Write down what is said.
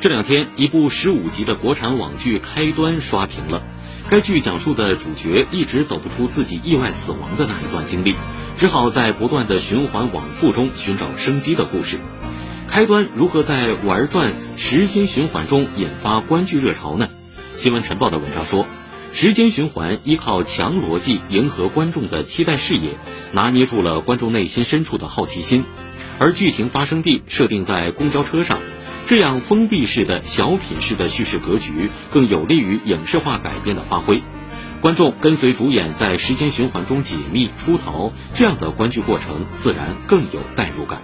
这两天，一部十五集的国产网剧《开端》刷屏了。该剧讲述的主角一直走不出自己意外死亡的那一段经历，只好在不断的循环往复中寻找生机的故事。开端如何在玩转时间循环中引发观剧热潮呢？新闻晨报的文章说，时间循环依靠强逻辑迎合观众的期待视野，拿捏住了观众内心深处的好奇心，而剧情发生地设定在公交车上。这样封闭式的小品式的叙事格局，更有利于影视化改编的发挥。观众跟随主演在时间循环中解密出逃，这样的观剧过程自然更有代入感。